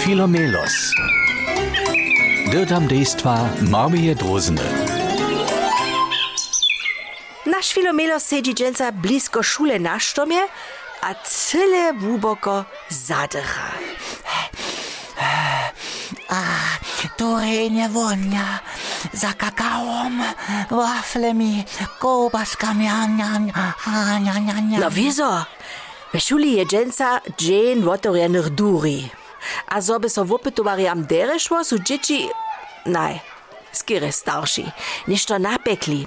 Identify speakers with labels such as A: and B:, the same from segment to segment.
A: Filomelos. Dirtam dejstva Marmije Drozene.
B: Naš Filomelos sedzi dżęca blisko szule na sztomie, a cyle głęboko zadycha.
C: Tu nie wonia za kakaom, waflemi, kołbaskami, a, nia, nia, a, nia, nia, nia.
B: No wieso? W szuli je dżeń wotorjenych duri. A zoby so wopytowali am dere szło, su dzieci... Naj, skiery starsi, niż to napekli.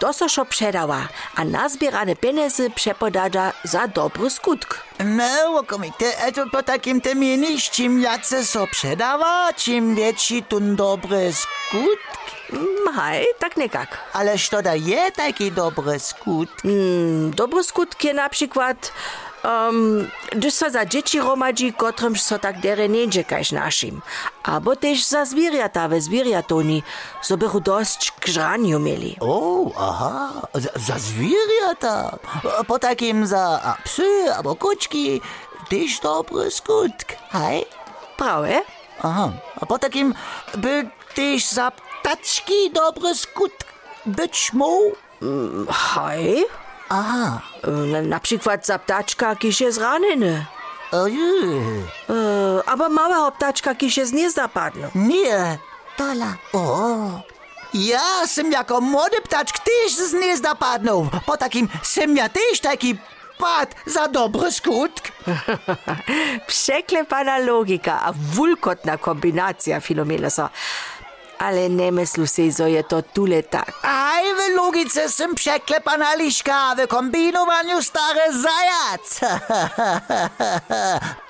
B: To so szo przedała, a nazbierane pieniądze przepodada za dobry skutk.
C: No, łokomite, to po takim te mienisz, czim jace so przedawa, czym większy tun dobry skutk.
B: Haj, tak nekak.
C: Ależ to da je taki dobry skutk.
B: Mm, Dobry skutk je na przykład, um, gdyż so za dzieci romadzi, kotrymż so tak dere nie kaž naszym. Abo też za zwierzęta we zwierzętoni, so bychu dość k mieli.
C: O, aha, za, za zwierzęta. Po takim za a, psy albo kuczki, też dobry skutk. Hej?
B: Prawe?
C: Aha, a po takim by też za ptaczki dobry skutk być mógł?
B: Haj?
C: Aha,
B: Na, na przykład za ptaczka, kiż jest ranny.
C: ojej.
B: E, aber mała ptaczka, kiż jest nie zapadną.
C: Nie, tola. O, ja sam jako młody ptaczk też z gniezda padnął. Po takim sam ja też taki pad za dobry skutk.
B: Przeklepana logika, a wulkotna kombinacja, Filomelosa. Ale nie myślu si, że je to tule tak.
C: Aj, w logice sam przeklepana liszka, w kombinowaniu stary zajac.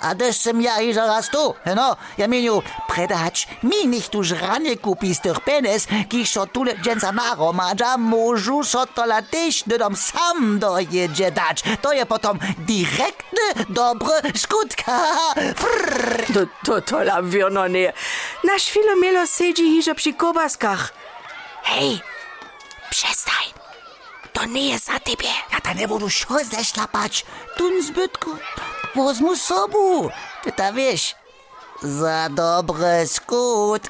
C: A sam ja i zaraz tu. No, ja mieniu, predać mi nicht tu żranie kupi z tych penes, kiż so tule dżęca naromadza, możu so to latyś dom sam dojedzie dać. To je potom direktny, dobry skutka. Frrr.
B: To, to, to la wiono nie. Nasz Filomelos siedzi hiże przy kobaskach. Hej, Przestań. To nie jest za tebe.
C: Ja ta ne budu šo zašlapač, tun zbytku. Возьму з собою, ти та віж. За добрий скут.